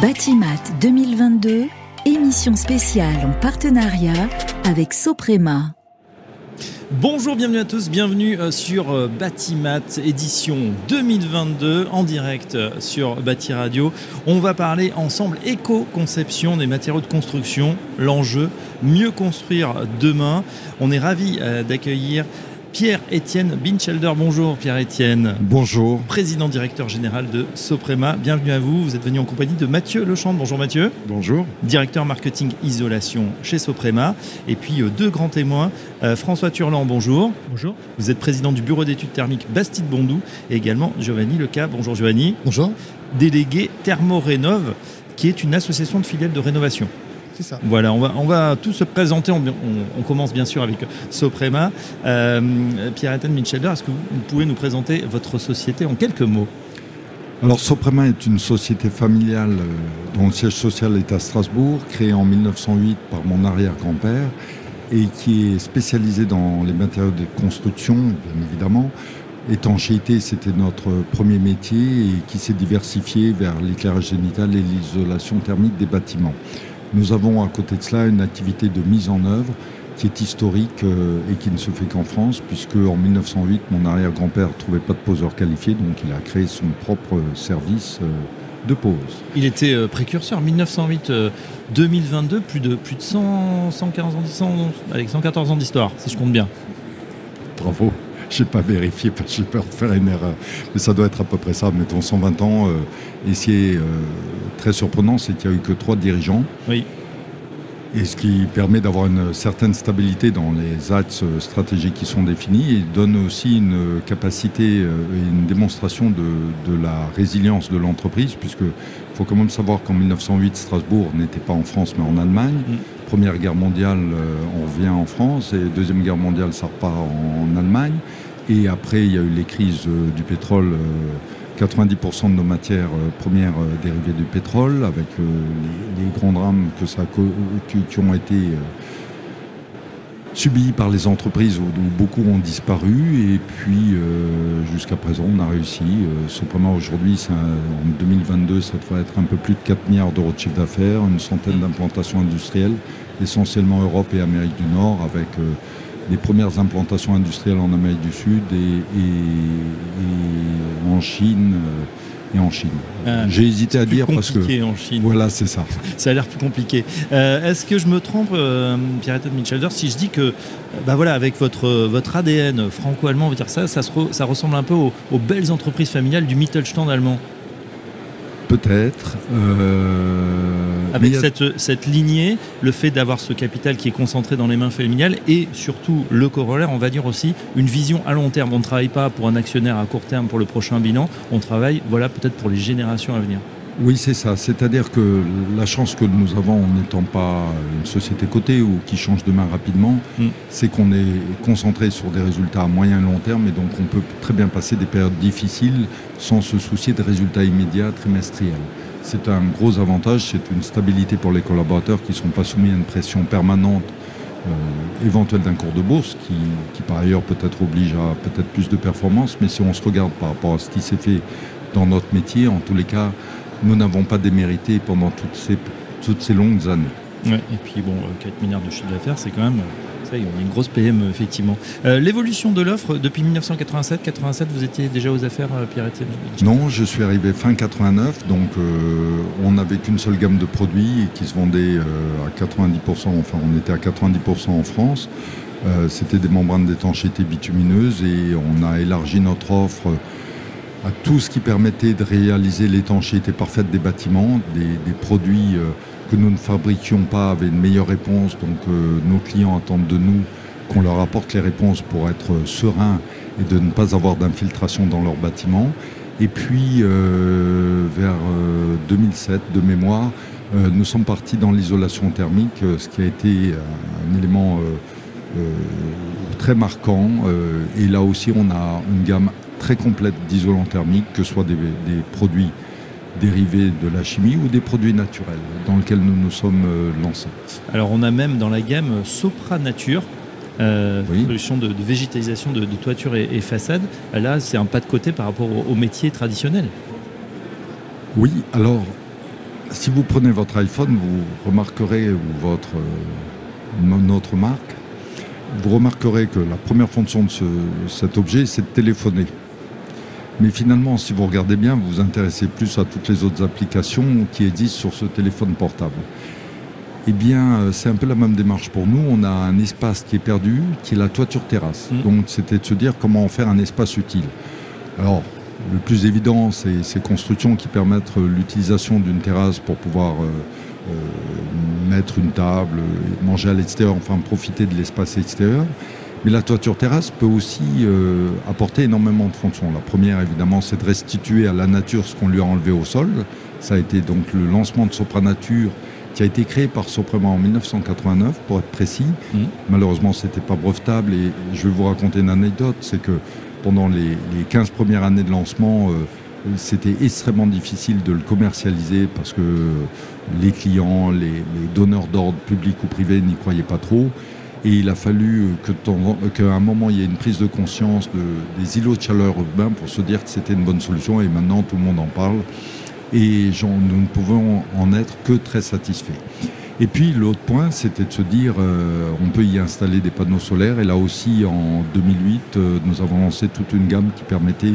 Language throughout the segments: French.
Batimat 2022, émission spéciale en partenariat avec Soprema. Bonjour, bienvenue à tous, bienvenue euh, sur euh, Batimat édition 2022 en direct euh, sur Bati Radio. On va parler ensemble éco-conception des matériaux de construction, l'enjeu, mieux construire demain. On est ravi d'accueillir Pierre-Étienne Binchelder. Bonjour Pierre-Étienne. Bonjour. Président directeur général de Soprema. Bienvenue à vous. Vous êtes venu en compagnie de Mathieu Lechamp. Bonjour Mathieu. Bonjour. Directeur marketing isolation chez Soprema. Et puis euh, deux grands témoins. Euh, François Turland, bonjour. Bonjour. Vous êtes président du bureau d'études thermiques Bastide-Bondou et également Giovanni Leca. Bonjour Giovanni. Bonjour. Délégué Thermorénove qui est une association de filiales de rénovation. Voilà, on va, on va tout se présenter. On, commence bien sûr avec Soprema. Euh, Pierre-Étienne Michelder, est-ce que vous pouvez nous présenter votre société en quelques mots? Alors Soprema est une société familiale euh, dont le siège social est à Strasbourg, créée en 1908 par mon arrière-grand-père et qui est spécialisée dans les matériaux de construction, bien évidemment. Étanchéité, c'était notre premier métier et qui s'est diversifié vers l'éclairage génital et l'isolation thermique des bâtiments. Nous avons à côté de cela une activité de mise en œuvre qui est historique euh, et qui ne se fait qu'en France, puisque en 1908, mon arrière-grand-père ne trouvait pas de poseur qualifié, donc il a créé son propre service euh, de pose. Il était euh, précurseur, 1908-2022, plus de, plus de 100, 115 ans, avec 114 ans d'histoire, si je compte bien. Bravo je n'ai pas vérifié parce que j'ai peur de faire une erreur. Mais ça doit être à peu près ça. Mettons 120 ans. et ce qui est très surprenant, c'est qu'il n'y a eu que trois dirigeants. Oui. Et ce qui permet d'avoir une certaine stabilité dans les axes stratégiques qui sont définis et donne aussi une capacité et une démonstration de, la résilience de l'entreprise, puisque faut quand même savoir qu'en 1908, Strasbourg n'était pas en France mais en Allemagne. Mm. Première guerre mondiale, on revient en France, et Deuxième guerre mondiale, ça repart en, Allemagne. Et après, il y a eu les crises du pétrole. 90% de nos matières euh, premières euh, dérivées du pétrole, avec euh, les, grands drames que ça, qui, ont été subis par les entreprises où, beaucoup ont disparu. Et puis, jusqu'à présent, on a réussi. Cependant, aujourd'hui, en 2022, ça devrait être un peu plus de 4 milliards d'euros de chiffre d'affaires, une centaine d'implantations industrielles, essentiellement Europe et Amérique du Nord, avec les premières implantations industrielles en Amérique du Sud et, en Chine. Euh, et en Chine. Ah, J'ai hésité à dire parce que en Chine. Voilà, c'est ça. ça a l'air plus compliqué. Euh, est-ce que je me trompe, euh, Pierre-Étienne Mitchelder, si je dis que, bah voilà, avec votre votre ADN franco-allemand, on va dire ça, ça, ça ressemble un peu aux, aux belles entreprises familiales du Mittelstand allemand? Peut-être. Euh, Avec cette, lignée, le fait d'avoir ce capital qui est concentré dans les mains familiales et surtout le corollaire, on va dire aussi une vision à long terme. On ne travaille pas pour un actionnaire à court terme pour le prochain bilan, on travaille voilà, peut-être pour les générations à venir. Oui, c'est ça. C'est-à-dire que la chance que nous avons en n'étant pas une société cotée ou qui change de main rapidement, mm. c'est qu'on est concentré sur des résultats à moyen et long terme et donc on peut très bien passer des périodes difficiles sans se soucier de résultats immédiats trimestriels. C'est un gros avantage, c'est une stabilité pour les collaborateurs qui ne sont pas soumis à une pression permanente euh, éventuelle d'un cours de bourse qui, par ailleurs peut-être oblige à peut-être plus de performance, mais si on se regarde par rapport à ce qui s'est fait dans notre métier, en tous les cas, nous n'avons pas démérité pendant toutes ces, toutes ces longues années. et puis bon, 4 euh, milliards de chiffre d'affaires, c'est quand même ça, a une grosse PM, effectivement. Euh, l'évolution de l'offre, depuis 1987, 87, vous étiez déjà aux affaires, euh, Pierre-Étienne Non, je suis arrivé fin 89, donc on n'avait qu'une seule gamme de produits qui se vendait à 90%, enfin on était à 90% en France. C'était des membranes d'étanchéité bitumineuses et on a élargi notre offre à tout ce qui permettait de réaliser l'étanchéité parfaite des bâtiments, des, produits euh, que nous ne fabriquions pas avaient une meilleure réponse, donc euh, nos clients attendent de nous qu'on leur apporte les réponses pour être sereins et de ne pas avoir d'infiltration dans leurs bâtiments. Et puis, euh, vers 2007, de mémoire, nous sommes partis dans l'isolation thermique, ce qui a été un élément très marquant. et là aussi, on a une gamme très complète d'isolant thermique, que ce soit des, produits dérivés de la chimie ou des produits naturels dans lesquels nous nous sommes euh, lancés. Alors on a même dans la gamme Sopra Nature, euh, solution de, végétalisation de, toiture et, façade. Là, c'est un pas de côté par rapport au, métier traditionnel. Oui, alors si vous prenez votre iPhone, vous remarquerez, ou votre, notre marque, vous remarquerez que la première fonction de cet objet, c'est de téléphoner. Mais finalement, si vous regardez bien, vous vous intéressez plus à toutes les autres applications qui existent sur ce téléphone portable. Eh bien, euh, c'est un peu la même démarche pour nous. On a un espace qui est perdu, qui est la toiture terrasse. Mmh. Donc, c'était de se dire comment en faire un espace utile. Alors, le plus évident, c'est ces constructions qui permettent l'utilisation d'une terrasse pour pouvoir euh, euh, mettre une table, manger à l'extérieur, enfin profiter de l'espace extérieur. Mais la toiture terrasse peut aussi euh, apporter énormément de fonctions. La première, évidemment, c'est de restituer à la nature ce qu'on lui a enlevé au sol. Ça a été donc le lancement de Sopranature qui a été créé par Soprema en 1989, pour être précis. Mmh. Malheureusement, ce n'était pas brevetable et je vais vous raconter une anecdote, c'est que pendant les, 15 premières années de lancement, euh, c'était extrêmement difficile de le commercialiser parce que les clients, les, les donneurs d'ordre publics ou privés n'y croyaient pas trop. Et il a fallu qu'à un moment, il y ait une prise de conscience des îlots de chaleur urbains pour se dire que c'était une bonne solution. Et maintenant, tout le monde en parle. Et nous ne pouvons en être que très satisfaits. Et puis l'autre point, c'était de se dire, euh, on peut y installer des panneaux solaires. Et là aussi, en 2008, euh, nous avons lancé toute une gamme qui permettait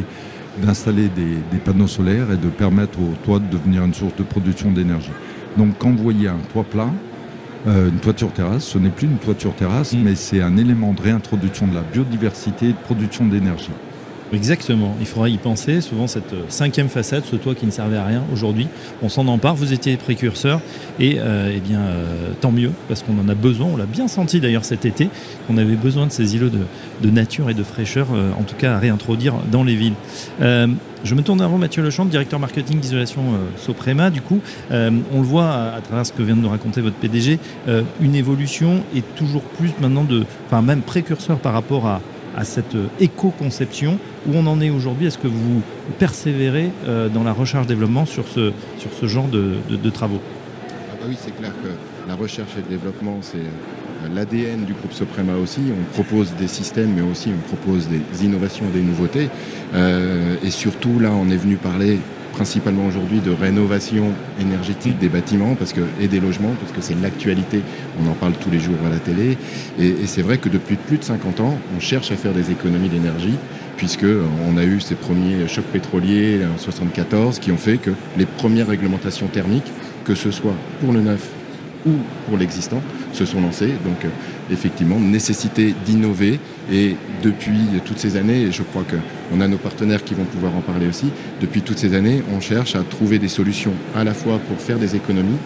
d'installer des, panneaux solaires et de permettre au toit de devenir une source de production d'énergie. Donc quand vous voyez un toit plat, euh, une toiture terrasse, ce n'est plus une toiture terrasse, mm. mais c'est un élément de réintroduction de la biodiversité et de production d'énergie. Exactement, il faudra y penser. Souvent, cette cinquième façade, ce toit qui ne servait à rien aujourd'hui, on s'en empare. Vous étiez précurseur et euh, eh bien, euh, tant mieux parce qu'on en a besoin. On l'a bien senti d'ailleurs cet été qu'on avait besoin de ces îlots de, nature et de fraîcheur, en tout cas à réintroduire dans les villes. Je me tourne vous, Mathieu Lechamp, directeur marketing d'isolation euh, Soprema. Du coup, euh, on le voit à, travers ce que vient de nous raconter votre PDG, euh, une évolution et toujours plus maintenant de, enfin même précurseur par rapport à, cette éco-conception. Où on en est aujourd'hui? Est-ce que vous persévérez dans la recherche-développement sur ce, sur ce genre de, travaux? Ah bah Oui, c'est clair que la recherche et le développement, c'est l'ADN du groupe Soprema aussi. On propose des systèmes, mais aussi on propose des innovations, des nouveautés. Euh, et surtout, là, on est venu parler principalement aujourd'hui de rénovation énergétique des bâtiments parce que, et des logements, parce que c'est l'actualité, on en parle tous les jours à la télé. Et, c'est vrai que depuis plus de 50 ans, on cherche à faire des économies d'énergie, puisqu'on a eu ces premiers chocs pétroliers en 1974 qui ont fait que les premières réglementations thermiques, que ce soit pour le neuf ou pour l'existant, se sont lancées. Donc, euh, effectivement, nécessité d'innover. Et depuis toutes ces années, et je crois qu'on a nos partenaires qui vont pouvoir en parler aussi, depuis toutes ces années, on cherche à trouver des solutions à la fois pour faire des économies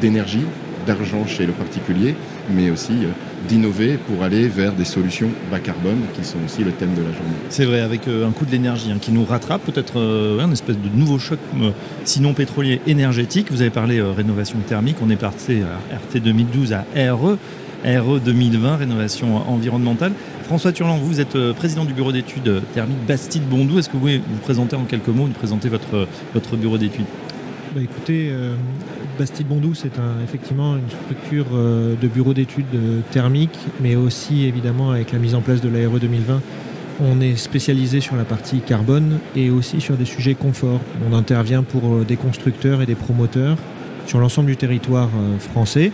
d'énergie, d'argent chez le particulier, mais aussi euh, d'innover pour aller vers des solutions bas carbone qui sont aussi le thème de la journée. C'est vrai, avec euh, un coût de l'énergie hein, qui nous rattrape, peut-être euh, un espèce de nouveau choc, sinon pétrolier énergétique. Vous avez parlé rénovation thermique, on est parti à RT 2012 à RE. RE 2020, rénovation environnementale. François Turland, vous êtes président du bureau d'études thermique Bastide-Bondou. Est-ce que vous pouvez vous présenter en quelques mots, nous présenter votre, votre bureau d'études? Bah écoutez, euh, Bastille-Bondou, c'est effectivement une structure euh, de bureau d'études euh, thermiques, mais aussi évidemment avec la mise en place de l'ARE 2020. On est spécialisé sur la partie carbone et aussi sur des sujets confort. On intervient pour des constructeurs et des promoteurs sur l'ensemble du territoire français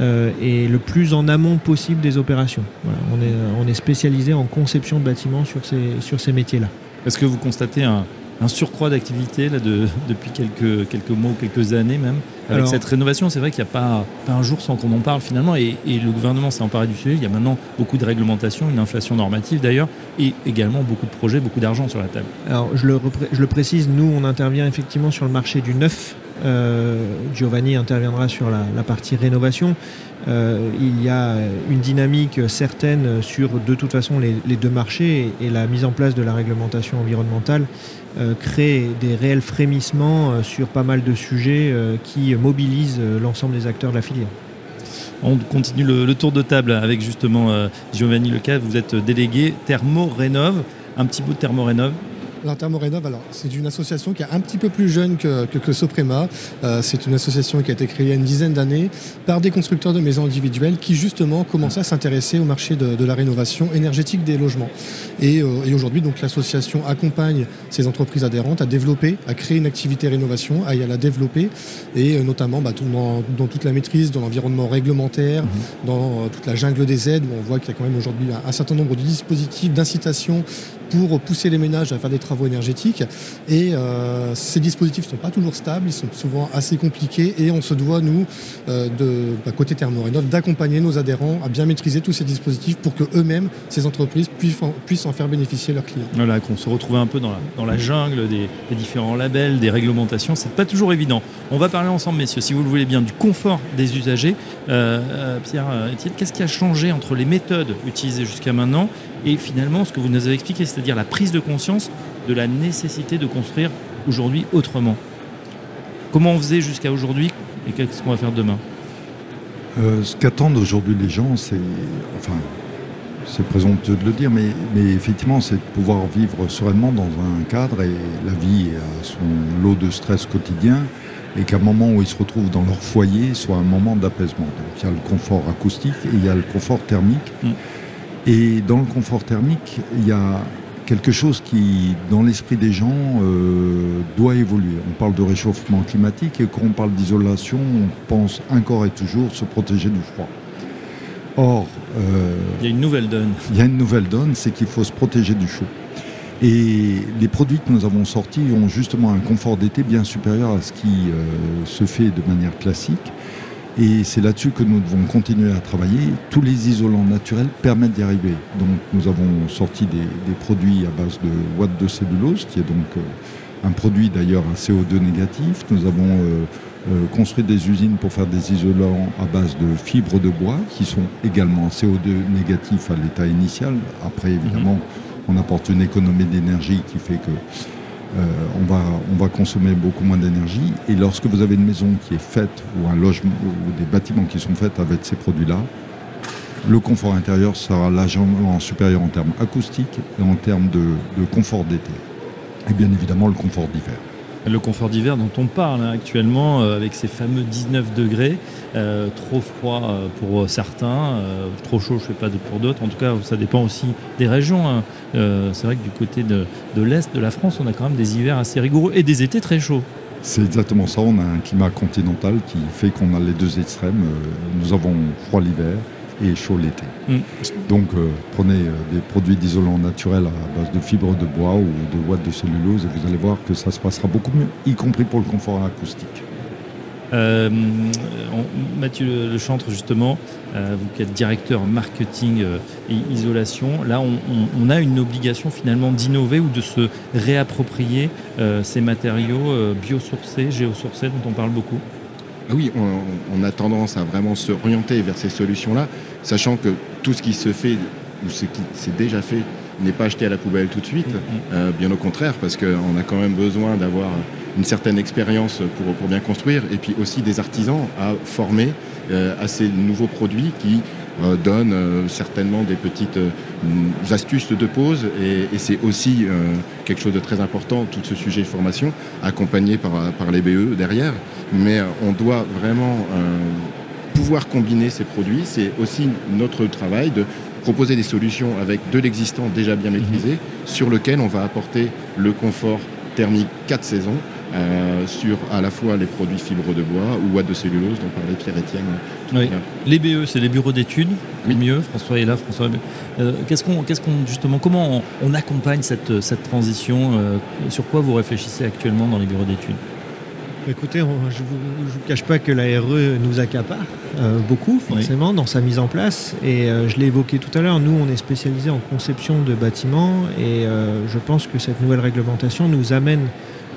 et le plus en amont possible des opérations. on, est, on, spécialisé en conception de bâtiments sur ces, sur ces métiers-là. Est-ce que vous constatez un, un surcroît d'activité là, de, depuis quelques, quelques mois ou quelques années même. Avec cette rénovation, c'est vrai qu'il n'y a pas, un jour sans qu'on en parle finalement. Et, le gouvernement s'est emparé du sujet. Il y a maintenant beaucoup de réglementations, une inflation normative d'ailleurs, et également beaucoup de projets, beaucoup d'argent sur la table. Alors je le, je le précise, nous on intervient effectivement sur le marché du neuf. Euh, Giovanni interviendra sur la, partie rénovation. Euh, il y a une dynamique certaine sur de toute façon les, les deux marchés et, la mise en place de la réglementation environnementale crée des réels frémissements euh, sur pas mal de sujets euh, qui mobilisent l'ensemble des acteurs de la filière. On continue le, tour de table avec justement Giovanni Leca, vous êtes délégué Thermo Rénov. Un petit bout de Thermo Rénov. Alors Thermorénov, alors c'est une association qui est un petit peu plus jeune que, que, Soprema. Euh, c'est une association qui a été créée il y a une dizaine d'années par des constructeurs de maisons individuelles qui justement commençaient à s'intéresser au marché de, la rénovation énergétique des logements. Et, euh, aujourd'hui, donc l'association accompagne ces entreprises adhérentes à développer, à créer une activité rénovation, à, y la développer, et euh, notamment bah, dans, toute la maîtrise, dans l'environnement réglementaire, mmh. dans toute la jungle des aides, où on voit qu'il y a quand même aujourd'hui un, un certain nombre de dispositifs d'incitation pour pousser les ménages à faire des travaux énergétiques. Et euh, ces dispositifs ne sont pas toujours stables, ils sont souvent assez compliqués et on se doit, nous, euh, de bah, côté Thermorénov, d'accompagner nos adhérents à bien maîtriser tous ces dispositifs pour que eux-mêmes, ces entreprises, puissent en, faire bénéficier leurs clients. Voilà, qu'on se retrouve un peu dans la, jungle des, différents labels, des réglementations, c'est pas toujours évident. On va parler ensemble, messieurs, si vous le voulez bien, du confort des usagers. Euh, Pierre, Etienne, qu'est-ce qui a changé entre les méthodes utilisées jusqu'à maintenant et finalement ce que vous nous avez expliqué, c'est-à-dire la prise de conscience de la nécessité de construire aujourd'hui autrement. Comment on faisait jusqu'à aujourd'hui et qu'est-ce qu'on va faire demain? Euh, Ce qu'attendent aujourd'hui les gens, c'est, enfin, c'est présomptueux de le dire, mais, mais effectivement, c'est de pouvoir vivre sereinement dans un cadre et la vie a son lot de stress quotidien et qu'à un moment où ils se retrouvent dans leur foyer soit un moment d'apaisement. Donc il y a le confort acoustique et il y a le confort thermique. Mm. Et dans le confort thermique, il y a quelque chose qui, dans l'esprit des gens, euh, doit évoluer. On parle de réchauffement climatique et quand on parle d'isolation, on pense encore et toujours se protéger du froid. Or, euh, il y a une nouvelle donne. Il y a une nouvelle donne, c'est qu'il faut se protéger du chaud. Et les produits que nous avons sortis ont justement un confort d'été bien supérieur à ce qui euh, se fait de manière classique. Et c'est là-dessus que nous devons continuer à travailler. Tous les isolants naturels permettent d'y arriver. Donc nous avons sorti des, produits à base de watts de cellulose, qui est donc euh, un produit d'ailleurs à CO2 négatif. Nous avons euh, euh, construit des usines pour faire des isolants à base de fibres de bois, qui sont également CO2 négatif à l'état initial. Après, évidemment, mhm. on apporte une économie d'énergie qui fait que on, va, on va consommer beaucoup moins d'énergie. Et lorsque vous avez une maison qui est faite, ou un logement, ou des bâtiments qui sont faits avec ces produits-là, le confort intérieur sera largement supérieur en termes acoustiques et en termes de confort d'été. Et bien évidemment le confort d'hiver le confort d'hiver dont on parle actuellement, euh, avec ces fameux 19 degrés, euh, trop froid euh, pour certains, trop chaud, je ne sais pas pour d'autres. En tout cas, ça dépend aussi des régions. Hein. c'est vrai que du côté de, l'Est de la France, on a quand même des hivers assez rigoureux et des étés très chauds. C'est exactement ça, on a un climat continental qui fait qu'on a les deux extrêmes. Nous avons froid l'hiver et chaud l'été. Mm. Donc euh, prenez euh, des produits d'isolant naturel à base de fibres de bois ou de watts de cellulose et vous allez voir que ça se passera beaucoup mieux, y compris pour le confort acoustique. Euh, Mathieu Le Chantre, justement, vous qui êtes directeur marketing et isolation, là on, a une obligation finalement d'innover ou de se réapproprier ces matériaux biosourcés, géosourcés dont on parle beaucoup. Ah oui, on, a tendance à vraiment se orienter vers ces solutions-là, sachant que tout ce qui se fait ou ce qui s'est déjà fait n'est pas acheté à la poubelle tout de suite, mm-hmm. euh, bien au contraire, parce qu'on a quand même besoin d'avoir une certaine expérience pour, bien construire, et puis aussi des artisans à former euh, à ces nouveaux produits qui euh, donne euh, certainement des petites astuces de pause et, c'est aussi quelque chose de très important, tout ce sujet de formation, accompagné par, par les BE derrière. Mais on doit vraiment pouvoir combiner ces produits. C'est aussi notre travail de proposer des solutions avec de l'existant déjà bien maîtrisé, sur lequel on va apporter le confort thermique 4 saisons euh, sur à la fois les produits fibres de bois ou watts de cellulose dont parlait Pierre-Étienne. Les BE, c'est les bureaux d'études, oui. mieux. François est là, François. Euh, qu'est-ce qu'on, qu'est-ce qu'on justement, comment on, accompagne cette, cette transition euh, Sur quoi vous réfléchissez actuellement dans les bureaux d'études? Écoutez, je ne vous, cache pas que la RE nous accapare beaucoup, forcément, dans sa mise en place. Et je l'ai évoqué tout à l'heure, nous, on est spécialisé en conception de bâtiments. Et je pense que cette nouvelle réglementation nous amène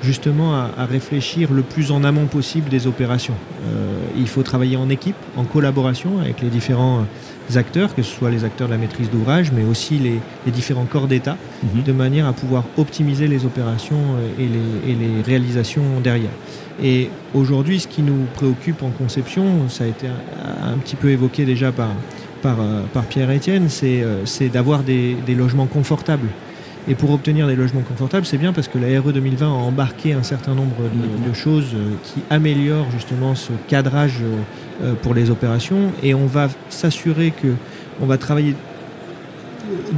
justement à, réfléchir le plus en amont possible des opérations. Euh, il faut travailler en équipe, en collaboration avec les différents acteurs, que ce soit les acteurs de la maîtrise d'ouvrage, mais aussi les, différents corps d'État, mhm. de manière à pouvoir optimiser les opérations euh, et les, réalisations derrière. Et aujourd'hui, ce qui nous préoccupe en conception, ça a été un, petit peu évoqué déjà par, par, euh, Pierre-Étienne, c'est d'avoir des logements confortables Et pour obtenir des logements confortables, c'est bien parce que la RE 2020 a embarqué un certain nombre de, choses qui améliorent justement ce cadrage pour les opérations. Et on va s'assurer que on va travailler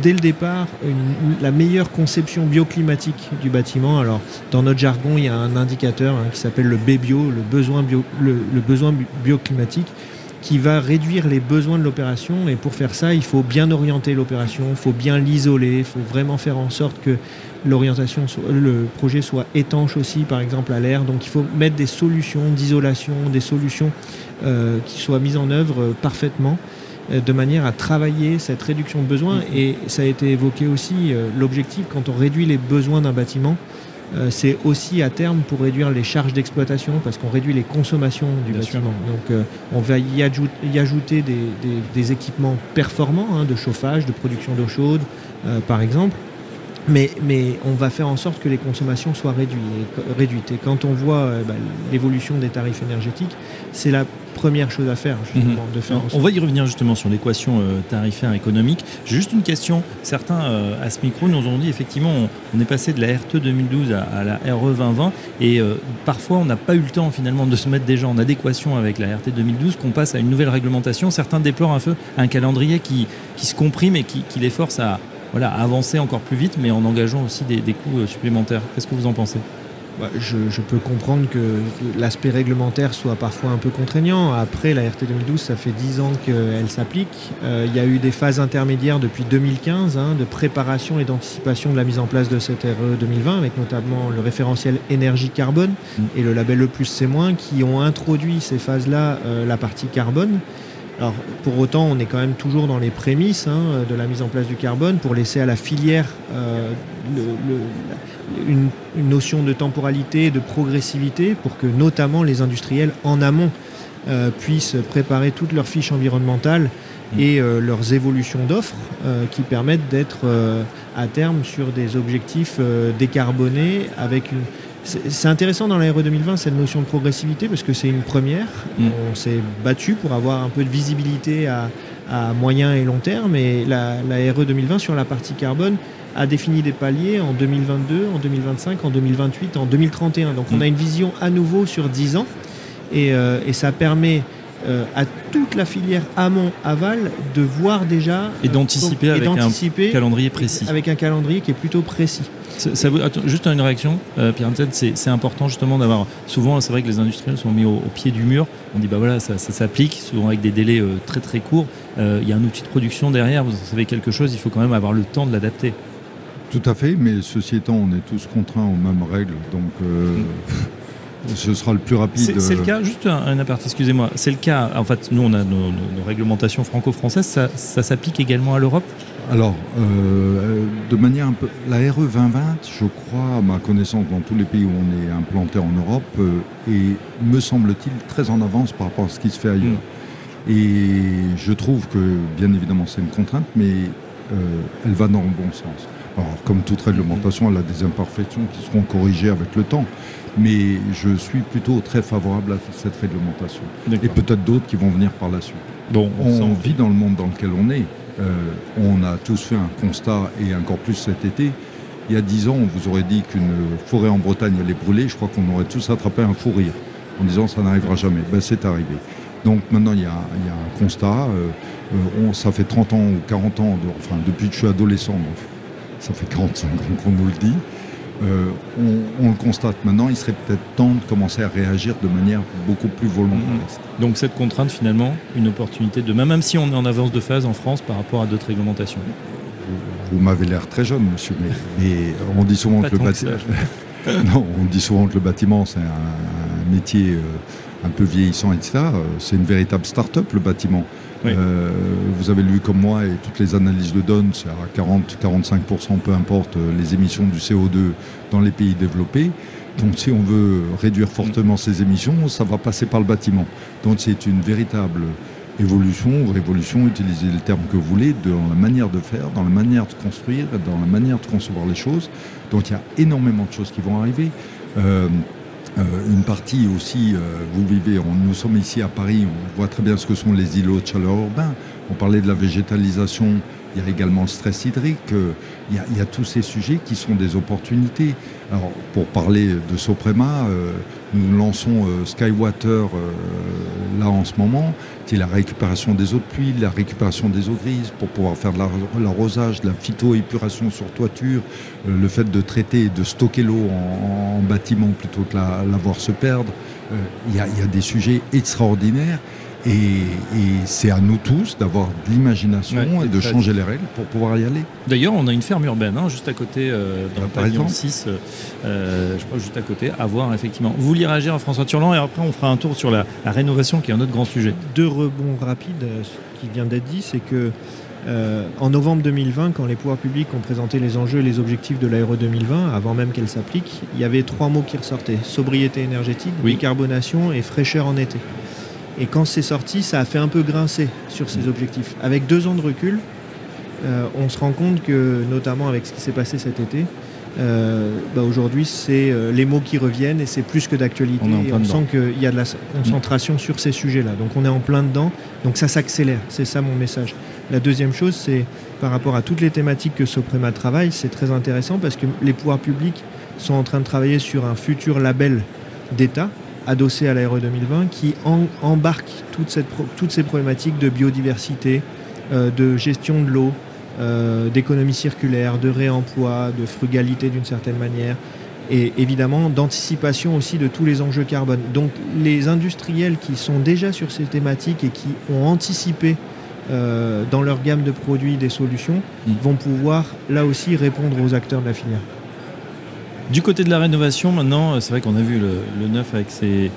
dès le départ la meilleure conception bioclimatique du bâtiment. Alors, dans notre jargon, il y a un indicateur hein, qui s'appelle le BBio, le besoin, bio, le, besoin bioclimatique, qui va réduire les besoins de l'opération. Et pour faire ça, il faut bien orienter l'opération, il faut bien l'isoler, il faut vraiment faire en sorte que l'orientation, le projet soit étanche aussi, par exemple, à l'air. Donc, il faut mettre des solutions d'isolation, des solutions euh, qui soient mises en œuvre euh, parfaitement. Euh, de manière à travailler cette réduction de besoins. Mm-hmm. Et ça a été évoqué aussi, euh, l'objectif quand on réduit les besoins d'un bâtiment, euh, c'est aussi à terme pour réduire les charges d'exploitation parce qu'on réduit les consommations du bâtiment. Donc on va y, ajouter des, équipements performants hein, de chauffage, de production d'eau chaude par exemple. Mais, mais, on va faire en sorte que les consommations soient réduites. Et quand on voit bah, l'évolution des tarifs énergétiques, c'est la première chose à faire, mhm. de faire On va y revenir justement sur l'équation euh, tarifaire économique. J'ai juste une question. Certains euh, à ce micro nous ont dit effectivement on, est passé de la RTE 2012 à, la RE 2020 et euh, parfois on n'a pas eu le temps finalement de se mettre déjà en adéquation avec la RT 2012 qu'on passe à une nouvelle réglementation. Certains déplorent un peu un calendrier qui, qui se comprime et qui, les force à, voilà, avancer encore plus vite mais en engageant aussi des, des coûts supplémentaires. Qu'est-ce que vous en pensez? Bah, je, peux comprendre que l'aspect réglementaire soit parfois un peu contraignant. Après, la RT 2012, ça fait 10 ans qu'elle s'applique. Euh, il y a eu des phases intermédiaires depuis 2015 hein, de préparation et d'anticipation de la mise en place de cette RE 2020, avec notamment le référentiel énergie carbone et le label E+, C-, qui ont introduit ces phases-là, euh, la partie carbone. Alors, pour autant, on est quand même toujours dans les prémices hein, de la mise en place du carbone pour laisser à la filière euh, une, notion de temporalité, de progressivité, pour que notamment les industriels en amont euh, puissent préparer toutes leurs fiches environnementales mmh. et euh, leurs évolutions d'offres qui permettent d'être à terme sur des objectifs décarbonés avec une, c'est intéressant dans l'ARE 2020 cette notion de progressivité parce que c'est une première. Mm. On s'est battu pour avoir un peu de visibilité à, moyen et long terme et la, RE 2020 sur la partie carbone a défini des paliers en 2022, en 2025, en 2028, en 2031. Donc on mm. a une vision à nouveau sur 10 ans et, euh, et ça permet euh, à toute la filière amont-aval de voir déjà et d'anticiper avec un calendrier précis. Avec un calendrier qui est plutôt précis. Ça, juste une réaction, euh, Pierre c'est important justement d'avoir. Souvent, c'est vrai que les industriels sont mis au, pied du mur. On dit bah voilà, ça, s'applique, souvent avec des délais euh, très très courts. Il y a un outil de production derrière. Vous savez quelque chose, il faut quand même avoir le temps de l'adapter. Tout à fait, mais ceci étant, on est tous contraints aux mêmes règles, donc. Mm ce sera le plus rapide. C'est le cas, juste un, aparté, excusez-moi, c'est le cas, en fait, nous on a nos, réglementations franco-françaises, ça, s'applique également à l'Europe? Alors, euh, de manière un peu. La RE 2020, je crois, à ma connaissance, dans tous les pays où on est implanté en Europe, euh, est, me semble-t-il, très en avance par rapport à ce qui se fait ailleurs. Hmm. Et je trouve que, bien évidemment, c'est une contrainte, mais euh, elle va dans le bon sens. Alors, comme toute réglementation, elle a des imperfections qui seront corrigées avec le temps mais je suis plutôt très favorable à cette réglementation. Et peut-être d'autres qui vont venir par la suite. Bon, on, vit dans le monde dans lequel on est. Euh, on a tous fait un constat, et encore plus cet été. Il y a dix ans, on vous aurait dit qu'une forêt en Bretagne allait brûler. Je crois qu'on aurait tous attrapé un fou rire en disant ça n'arrivera jamais. Ben, c'est arrivé. Donc maintenant, il y a, un constat. Euh, euh, ça fait 30 ans ou 40 ans, enfin depuis que je suis adolescent, ça fait 45 ans qu'on nous le dit. Euh, on, le constate maintenant, il serait peut-être temps de commencer à réagir de manière beaucoup plus volontariste. Mhm. Donc cette contrainte, finalement, une opportunité de même, même si on est en avance de phase en France par rapport à d'autres réglementations. Vous, m'avez l'air très jeune, monsieur, mais, on dit souvent que le bâtiment... non, on dit souvent que le bâtiment, c'est un, métier euh, un peu vieillissant, etc. Euh, c'est une véritable start-up, le bâtiment. Euh, vous avez lu comme moi et toutes les analyses le donnent, c'est à 40-45%, peu importe, euh, les émissions du CO2 dans les pays développés. Donc si on veut réduire fortement ces émissions, ça va passer par le bâtiment. Donc c'est une véritable évolution révolution, utilisez le terme que vous voulez, dans la manière de faire, dans la manière de construire, dans la manière de concevoir les choses. Donc il y a énormément de choses qui vont arriver. Euh, une partie aussi, euh, vous vivez, nous sommes ici à Paris, on voit très bien ce que sont les îlots de chaleur urbain. On parlait de la végétalisation il y a également le stress hydrique, il y, a, tous ces sujets qui sont des opportunités. Alors, pour parler de Soprema, nous lançons Skywater là en ce moment, qui est la récupération des eaux de pluie, la récupération des eaux grises pour pouvoir faire de l'arrosage, de la phytoépuration sur toiture, le fait de traiter et de stocker l'eau en, bâtiment plutôt que la, la voir se perdre. Il y, a des sujets extraordinaires et, c'est à nous tous d'avoir de l'imagination et de changer les règles pour pouvoir y aller. D'ailleurs, on a une ferme urbaine hein, juste à côté, euh, dans le pavillon 6, euh, euh, je crois juste à côté, à voir effectivement. Vous voulez réagir à François Turland et après on fera un tour sur la, rénovation qui est un autre grand sujet. Deux rebonds rapides, ce qui vient d'être dit, c'est que en novembre 2020, quand les pouvoirs publics ont présenté les enjeux et les objectifs de l'ARE 2020, avant même qu'elle s'applique, il y avait trois mots qui ressortaient sobriété énergétique, décarbonation et fraîcheur en été. Et quand c'est sorti, ça a fait un peu grincer sur ces objectifs. Avec deux ans de recul, euh, on se rend compte que, notamment avec ce qui s'est passé cet été, euh, bah, aujourd'hui, c'est euh, les mots qui reviennent et c'est plus que d'actualité. On, on sent qu'il y a de la concentration sur ces sujets-là. Donc on est en plein dedans. Donc ça s'accélère. C'est ça mon message. La deuxième chose, c'est par rapport à toutes les thématiques que Soprema travaille, c'est très intéressant parce que les pouvoirs publics sont en train de travailler sur un futur label d'État adossé à l'ARE 2020 qui embarque toutes ces problématiques de biodiversité, euh, de gestion de l'eau, euh, d'économie circulaire, de réemploi, de frugalité d'une certaine manière, et évidemment d'anticipation aussi de tous les enjeux carbone. Donc les industriels qui sont déjà sur ces thématiques et qui ont anticipé euh, dans leur gamme de produits des solutions mmh. vont pouvoir là aussi répondre aux acteurs de la filière. Du côté de la rénovation, maintenant, euh, c'est vrai qu'on a vu le, neuf avec ses,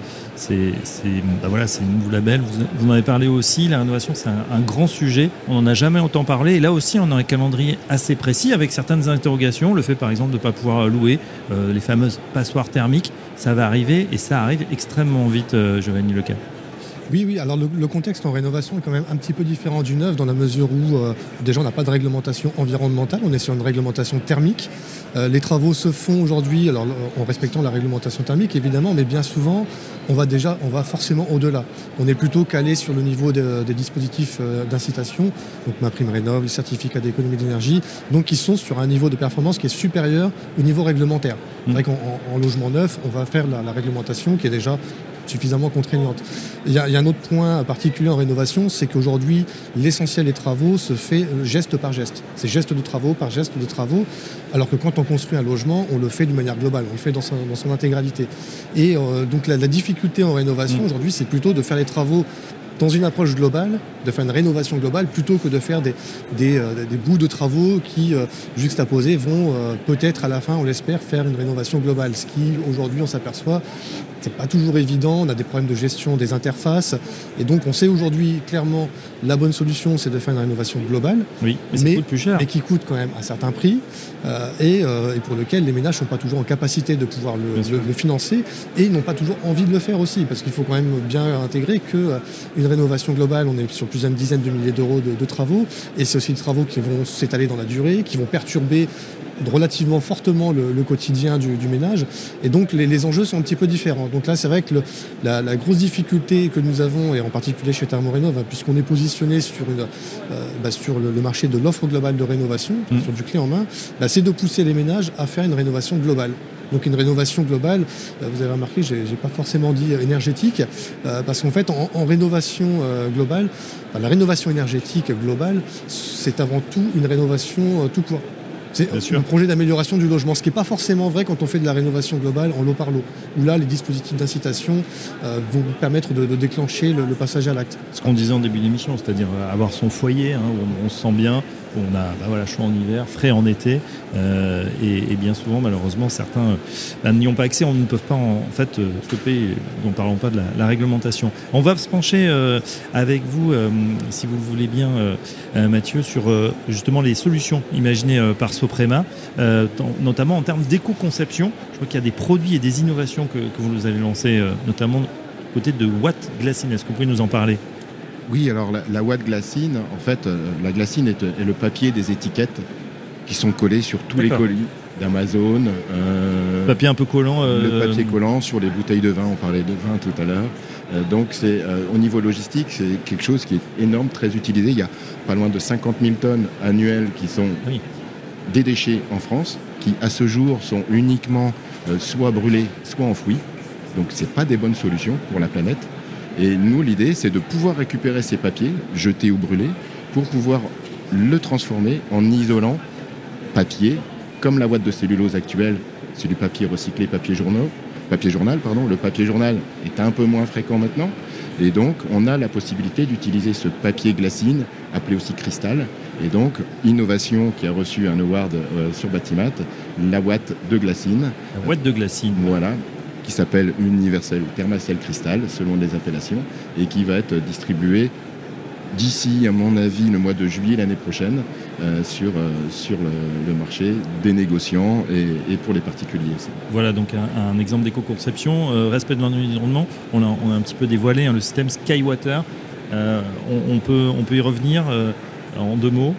bah voilà, nouveaux labels. Vous, en avez parlé aussi. La rénovation, c'est un, grand sujet. On n'en a jamais autant parlé. Et là aussi, on a un calendrier assez précis avec certaines interrogations. Le fait, par exemple, de ne pas pouvoir louer euh, les fameuses passoires thermiques, ça va arriver et ça arrive extrêmement vite, euh, Giovanni Leca. Oui, oui. Alors le, contexte en rénovation est quand même un petit peu différent du neuf dans la mesure où euh, déjà on n'a pas de réglementation environnementale, on est sur une réglementation thermique. Euh, les travaux se font aujourd'hui, alors en respectant la réglementation thermique évidemment, mais bien souvent on va déjà, on va forcément au-delà. On est plutôt calé sur le niveau des dispositifs euh, d'incitation, donc ma prime rénov, les certificats d'économie d'énergie, donc qui sont sur un niveau de performance qui est supérieur au niveau réglementaire. C'est vrai mmh. qu'en logement neuf, on va faire la réglementation qui est déjà suffisamment contraignante. Il y, a, un autre point particulier en rénovation, c'est qu'aujourd'hui, l'essentiel des travaux se fait euh, geste par geste. C'est geste de travaux par geste de travaux, alors que quand on construit un logement, on le fait d'une manière globale, on le fait dans son, intégralité. Et euh, donc la, difficulté en rénovation mmh. aujourd'hui, c'est plutôt de faire les travaux dans une approche globale, de faire une rénovation globale, plutôt que de faire des, des, euh, bouts de travaux qui, euh, juxtaposés, vont euh, peut-être à la fin, on l'espère, faire une rénovation globale. Ce qui, aujourd'hui, on s'aperçoit, c'est pas toujours évident. On a des problèmes de gestion des interfaces. Et donc, on sait aujourd'hui clairement la bonne solution, c'est de faire une rénovation globale. Oui, mais, coûte plus cher. Mais qui coûte quand même un certain prix et, pour lequel les ménages sont pas toujours en capacité de pouvoir le, financer et ils n'ont pas toujours envie de le faire aussi. Parce qu'il faut quand même bien intégrer que une rénovation globale, on est sur plusieurs dizaines de milliers d'euros de, travaux, et c'est aussi des travaux qui vont s'étaler dans la durée, qui vont perturber relativement fortement le, quotidien du, ménage. Et donc les, enjeux sont un petit peu différents. Donc là, c'est vrai que la, grosse difficulté que nous avons, et en particulier chez Thermorénov, hein, puisqu'on est positionné sur, une, euh, bah, sur le, marché de l'offre globale de rénovation, mmh. sur du clé en main, bah, c'est de pousser les ménages à faire une rénovation globale. Donc une rénovation globale, euh, vous avez remarqué, je n'ai pas forcément dit énergétique, euh, parce qu'en fait, en, rénovation globale, la rénovation énergétique globale, c'est avant tout une rénovation tout court. C'est un projet d'amélioration du logement, ce qui n'est pas forcément vrai quand on fait de la rénovation globale en lot par lot, où là, les dispositifs d'incitation euh, vont permettre de, déclencher le, passage à l'acte. Ce qu'on disait en début d'émission, c'est-à-dire avoir son foyer, hein, où on, se sent bien, on a bah voilà, chaud en hiver, frais en été, euh, et, bien souvent, malheureusement, certains bah, n'y ont pas accès, on ne peut pas en, fait euh, stopper, ne parlons pas de la, réglementation. On va se pencher euh, avec vous, si vous le voulez bien, Mathieu, sur justement les solutions imaginées par Soprema, notamment en termes d'éco-conception. Je crois qu'il y a des produits et des innovations que, vous nous avez lancées, notamment côté de Watt Glacine. Est-ce que vous pouvez nous en parler? Oui, alors la, la glacine, en fait, euh, la glacine est, le papier des étiquettes qui sont collés sur tous les colis d'Amazon. Euh, papier un peu collant. Le euh, papier collant sur les bouteilles de vin, on parlait de vin tout à l'heure. donc c'est au niveau logistique, c'est quelque chose qui est énorme, très utilisé. Il y a pas loin de 50 000 tonnes annuelles qui sont des déchets en France, qui à ce jour sont uniquement soit brûlés, soit enfouis. Donc ce pas des bonnes solutions pour la planète. Et nous, l'idée, c'est de pouvoir récupérer ces papiers, jetés ou brûlés, pour pouvoir le transformer en isolant papier, comme la boîte de cellulose actuelle, c'est du papier recyclé, papier journal, papier journal, pardon. Le papier journal est un peu moins fréquent maintenant. Et donc, on a la possibilité d'utiliser ce papier glacine, appelé aussi cristal. Et donc, innovation qui a reçu un award euh, sur Batimat, la boîte de glacine. La boîte de glacine. Voilà, qui s'appelle Universel Thermaciel Cristal, selon les appellations, et qui va être distribué d'ici, à mon avis, le mois de juillet l'année prochaine, euh, sur, euh, sur le, marché des négociants et, pour les particuliers. Voilà donc un, exemple d'éco-conception. Euh, respect de l'environnement, on a, on a un petit peu dévoilé hein, le système Skywater. On, peut, on peut y revenir en deux mots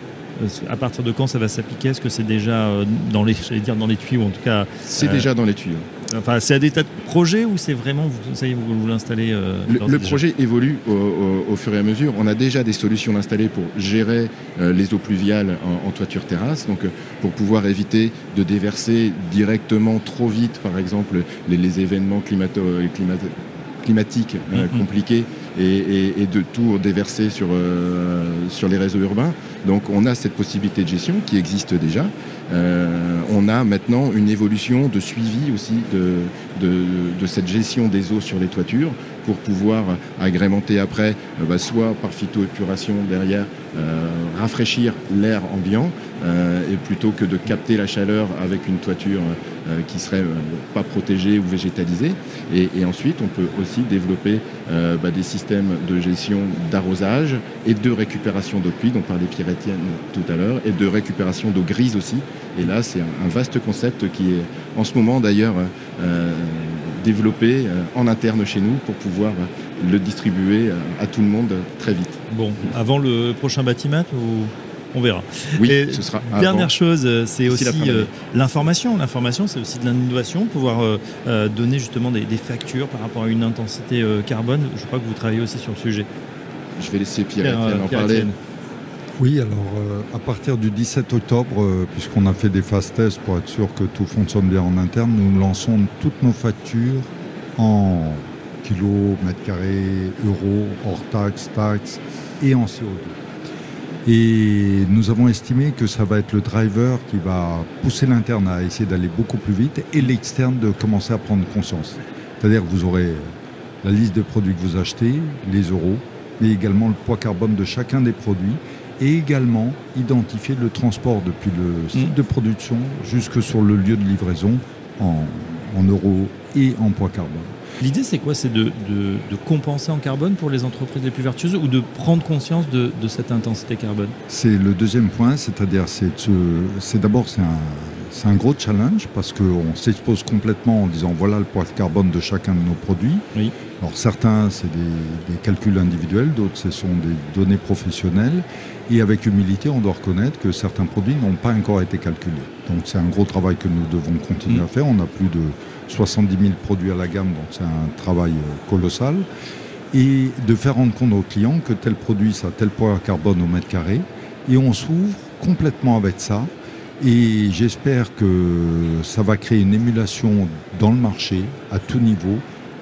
à partir de quand ça va s'appliquer? Est-ce que c'est déjà dans les, dire dans les tuyaux en tout cas C'est déjà dans les tuyaux. Enfin, c'est à des tas de projets ou c'est vraiment, vous, ça y est, vous, vous l'installez euh, Le, projet évolue au, fur et à mesure. On a déjà des solutions installées pour gérer euh, les eaux pluviales en, toiture terrasse, donc euh, pour pouvoir éviter de déverser directement trop vite, par exemple, les, événements climato, climatiques mm-hmm. compliqués et, de tout déverser sur, sur les réseaux urbains. Donc on a cette possibilité de gestion qui existe déjà. Euh, on a maintenant une évolution de suivi aussi de, de, cette gestion des eaux sur les toitures pour pouvoir agrémenter après, euh, bah, soit par phytoépuration derrière, euh, rafraîchir l'air ambiant, et plutôt que de capter la chaleur avec une toiture qui serait pas protégée ou végétalisée. Et, ensuite, on peut aussi développer bah, des systèmes de gestion d'arrosage et de récupération d'eau de pluie, dont parlait Pierre Etienne tout à l'heure, et de récupération d'eau grise aussi, et là, c'est un, vaste concept qui est en ce moment d'ailleurs euh, développé euh, en interne chez nous pour pouvoir le distribuer euh, à tout le monde très vite. Bon, avant le prochain bâtiment ou on verra. Oui, ce sera. Dernière chose, c'est aussi, l'information. L'information, c'est aussi de l'innovation, pouvoir donner justement des, factures par rapport à une intensité carbone. Je crois que vous travaillez aussi sur le sujet. Je vais laisser Pierre, en parler. Oui, alors euh, à partir du 17 octobre, euh, puisqu'on a fait des phases tests pour être sûr que tout fonctionne bien en interne, nous lançons toutes nos factures en kilos, mètres carrés, euros, hors taxes, taxes et en CO2. Et nous avons estimé que ça va être le driver qui va pousser l'interne à essayer d'aller beaucoup plus vite et l'externe de commencer à prendre conscience. C'est-à-dire que vous aurez la liste des produits que vous achetez, les euros, mais également le poids carbone de chacun des produits et également identifier le transport depuis le site mm. de production jusque sur le lieu de livraison en, euros et en poids carbone. L'idée, c'est quoi? C'est de, compenser en carbone pour les entreprises les plus vertueuses ou de prendre conscience de, cette intensité carbone? C'est le deuxième point, c'est-à-dire c'est d'abord c'est un, c'est un gros challenge parce qu'on s'expose complètement en disant voilà le poids de carbone de chacun de nos produits. Oui. Alors certains, c'est des, calculs individuels, d'autres, ce sont des données professionnelles. Et avec humilité, on doit reconnaître que certains produits n'ont pas encore été calculés. Donc c'est un gros travail que nous devons continuer mm. à faire. On a plus de 70 000 produits à la gamme, donc c'est un travail euh, colossal. Et de faire rendre compte aux clients que tel produit, ça a tel poids carbone au mètre carré. Et on s'ouvre complètement avec ça et j'espère que ça va créer une émulation dans le marché, à tout niveau,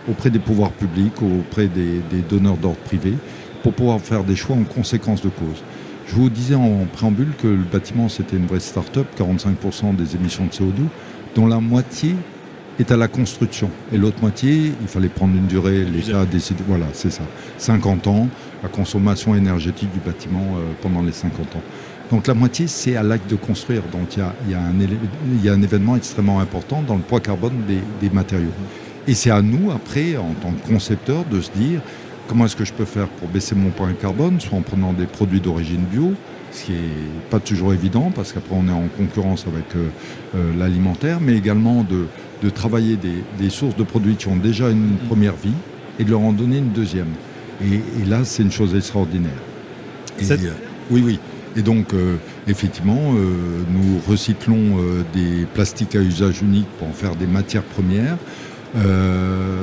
auprès des pouvoirs publics, auprès des, donneurs d'ordre privés, pour pouvoir faire des choix en conséquence de cause. Je vous disais en préambule que le bâtiment, c'était une vraie start-up, 45% des émissions de CO2, dont la moitié est à la construction. Et l'autre moitié, il fallait prendre une durée, l'État a décidé, voilà, c'est ça, 50 ans, la consommation énergétique du bâtiment euh, pendant les 50 ans. Donc la moitié, c'est à l'acte de construire. Donc il y a, un, événement extrêmement important dans le poids carbone des, matériaux. Et c'est à nous, après, en tant que concepteurs, de se dire comment est-ce que je peux faire pour baisser mon poids carbone, soit en prenant des produits d'origine bio, ce qui n'est pas toujours évident, parce qu'après on est en concurrence avec euh, euh, l'alimentaire, mais également de, travailler des, sources de produits qui ont déjà une première vie et de leur en donner une deuxième. Et, là, c'est une chose extraordinaire. Euh, oui, oui. Et donc, euh, effectivement, euh, nous recyclons euh, des plastiques à usage unique pour en faire des matières premières.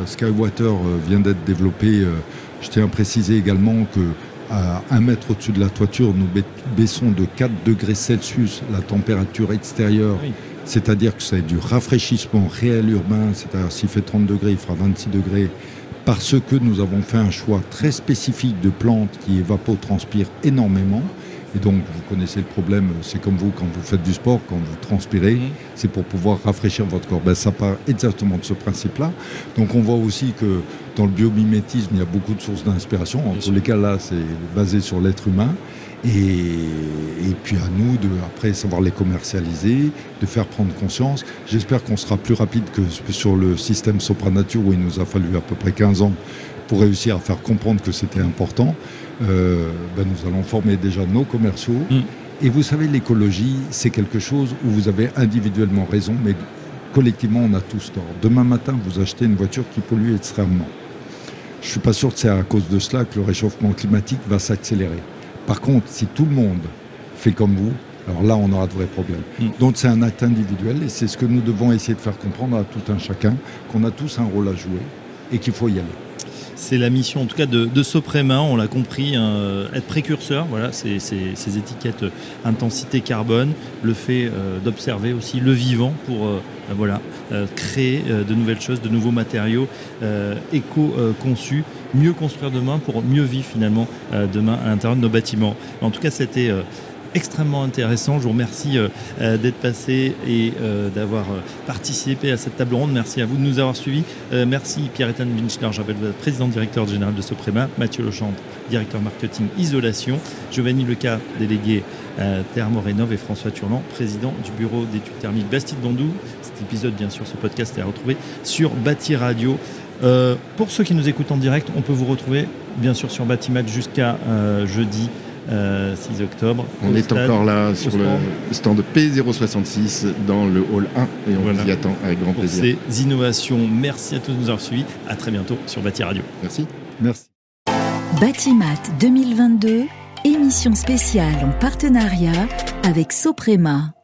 Skywater vient d'être développé. je tiens à préciser également que à un mètre au-dessus de la toiture, nous baissons de 4 degrés Celsius la température extérieure. C'est-à-dire que c'est du rafraîchissement réel urbain, c'est-à-dire s'il fait 30 degrés, il fera 26 degrés, parce que nous avons fait un choix très spécifique de plantes qui évapotranspirent énormément. Et donc, vous connaissez le problème, c'est comme vous quand vous faites du sport, quand vous transpirez, mhm. c'est pour pouvoir rafraîchir votre corps. Ben, ça part exactement de ce principe-là. Donc, on voit aussi que dans le biomimétisme, il y a beaucoup de sources d'inspiration. En tous les cas, là, c'est basé sur l'être humain. Et, et, puis à nous de après savoir les commercialiser, de faire prendre conscience. J'espère qu'on sera plus rapide que sur le système Sopranature où il nous a fallu à peu près 15 ans pour réussir à faire comprendre que c'était important. Euh, ben nous allons former déjà nos commerciaux. Mm. Et vous savez, l'écologie, c'est quelque chose où vous avez individuellement raison, mais collectivement, on a tous tort. Demain matin, vous achetez une voiture qui pollue extrêmement. Je ne suis pas sûr que c'est à cause de cela que le réchauffement climatique va s'accélérer. Par contre, si tout le monde fait comme vous, alors là, on aura de vrais problèmes. Mm. Donc c'est un acte individuel et c'est ce que nous devons essayer de faire comprendre à tout un chacun, qu'on a tous un rôle à jouer et qu'il faut y aller. C'est la mission en tout cas de, de Soprema, on l'a compris, hein, être précurseur, voilà, ces, étiquettes euh, intensité carbone, le fait euh, d'observer aussi le vivant pour euh, voilà, créer de nouvelles choses, de nouveaux matériaux éco-conçus, mieux construire demain pour mieux vivre finalement demain à l'intérieur de nos bâtiments. En tout cas, c'était extrêmement intéressant. Je vous remercie euh, euh, d'être passé et euh, d'avoir participé à cette table ronde. Merci à vous de nous avoir suivis. merci Pierre-Étienne Winchler, je rappelle, président directeur général de Soprema, Mathieu Lechambre, directeur marketing isolation, Giovanni Leca, délégué Thermorénov et François Turland, président du bureau d'études thermiques Bastide Bondou. Cet épisode, bien sûr, ce podcast est à retrouver sur Bâti Radio. pour ceux qui nous écoutent en direct, on peut vous retrouver bien sûr sur Batimat jusqu'à jeudi 6 euh, octobre. On est encore là sur le stand P066 dans le hall 1 et on vous y attend avec grand plaisir. Ces innovations, merci à tous de nous avoir suivis. À très bientôt sur Bâti Radio. Merci. Merci. Batimat 2022, émission spéciale en partenariat avec Soprema.